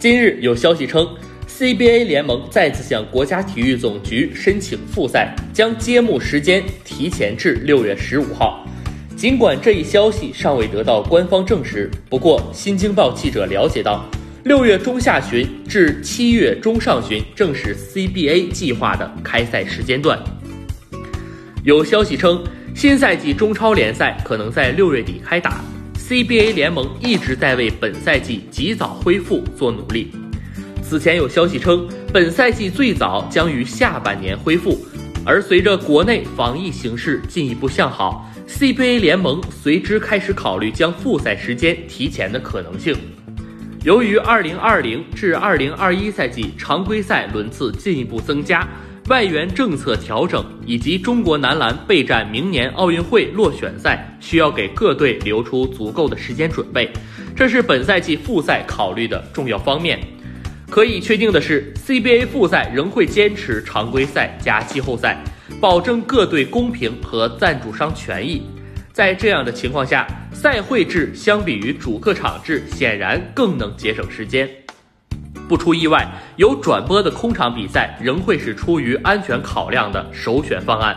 今日有消息称，CBA 联盟再次向国家体育总局申请复赛，将揭幕时间提前至六月十五号。尽管这一消息尚未得到官方证实，不过新京报记者了解到，六月中下旬至七月中上旬正是 CBA 计划的开赛时间段。有消息称，新赛季中超联赛可能在六月底开打。CBA 联盟一直在为本赛季及早恢复做努力。此前有消息称，本赛季最早将于下半年恢复，而随着国内防疫形势进一步向好，CBA 联盟随之开始考虑将复赛时间提前的可能性。由于2020至2021赛季常规赛轮次进一步增加。外援政策调整以及中国男篮备战明年奥运会落选赛，需要给各队留出足够的时间准备，这是本赛季复赛考虑的重要方面。可以确定的是，CBA 复赛仍会坚持常规赛加季后赛，保证各队公平和赞助商权益。在这样的情况下，赛会制相比于主客场制显然更能节省时间。不出意外，有转播的空场比赛仍会是出于安全考量的首选方案。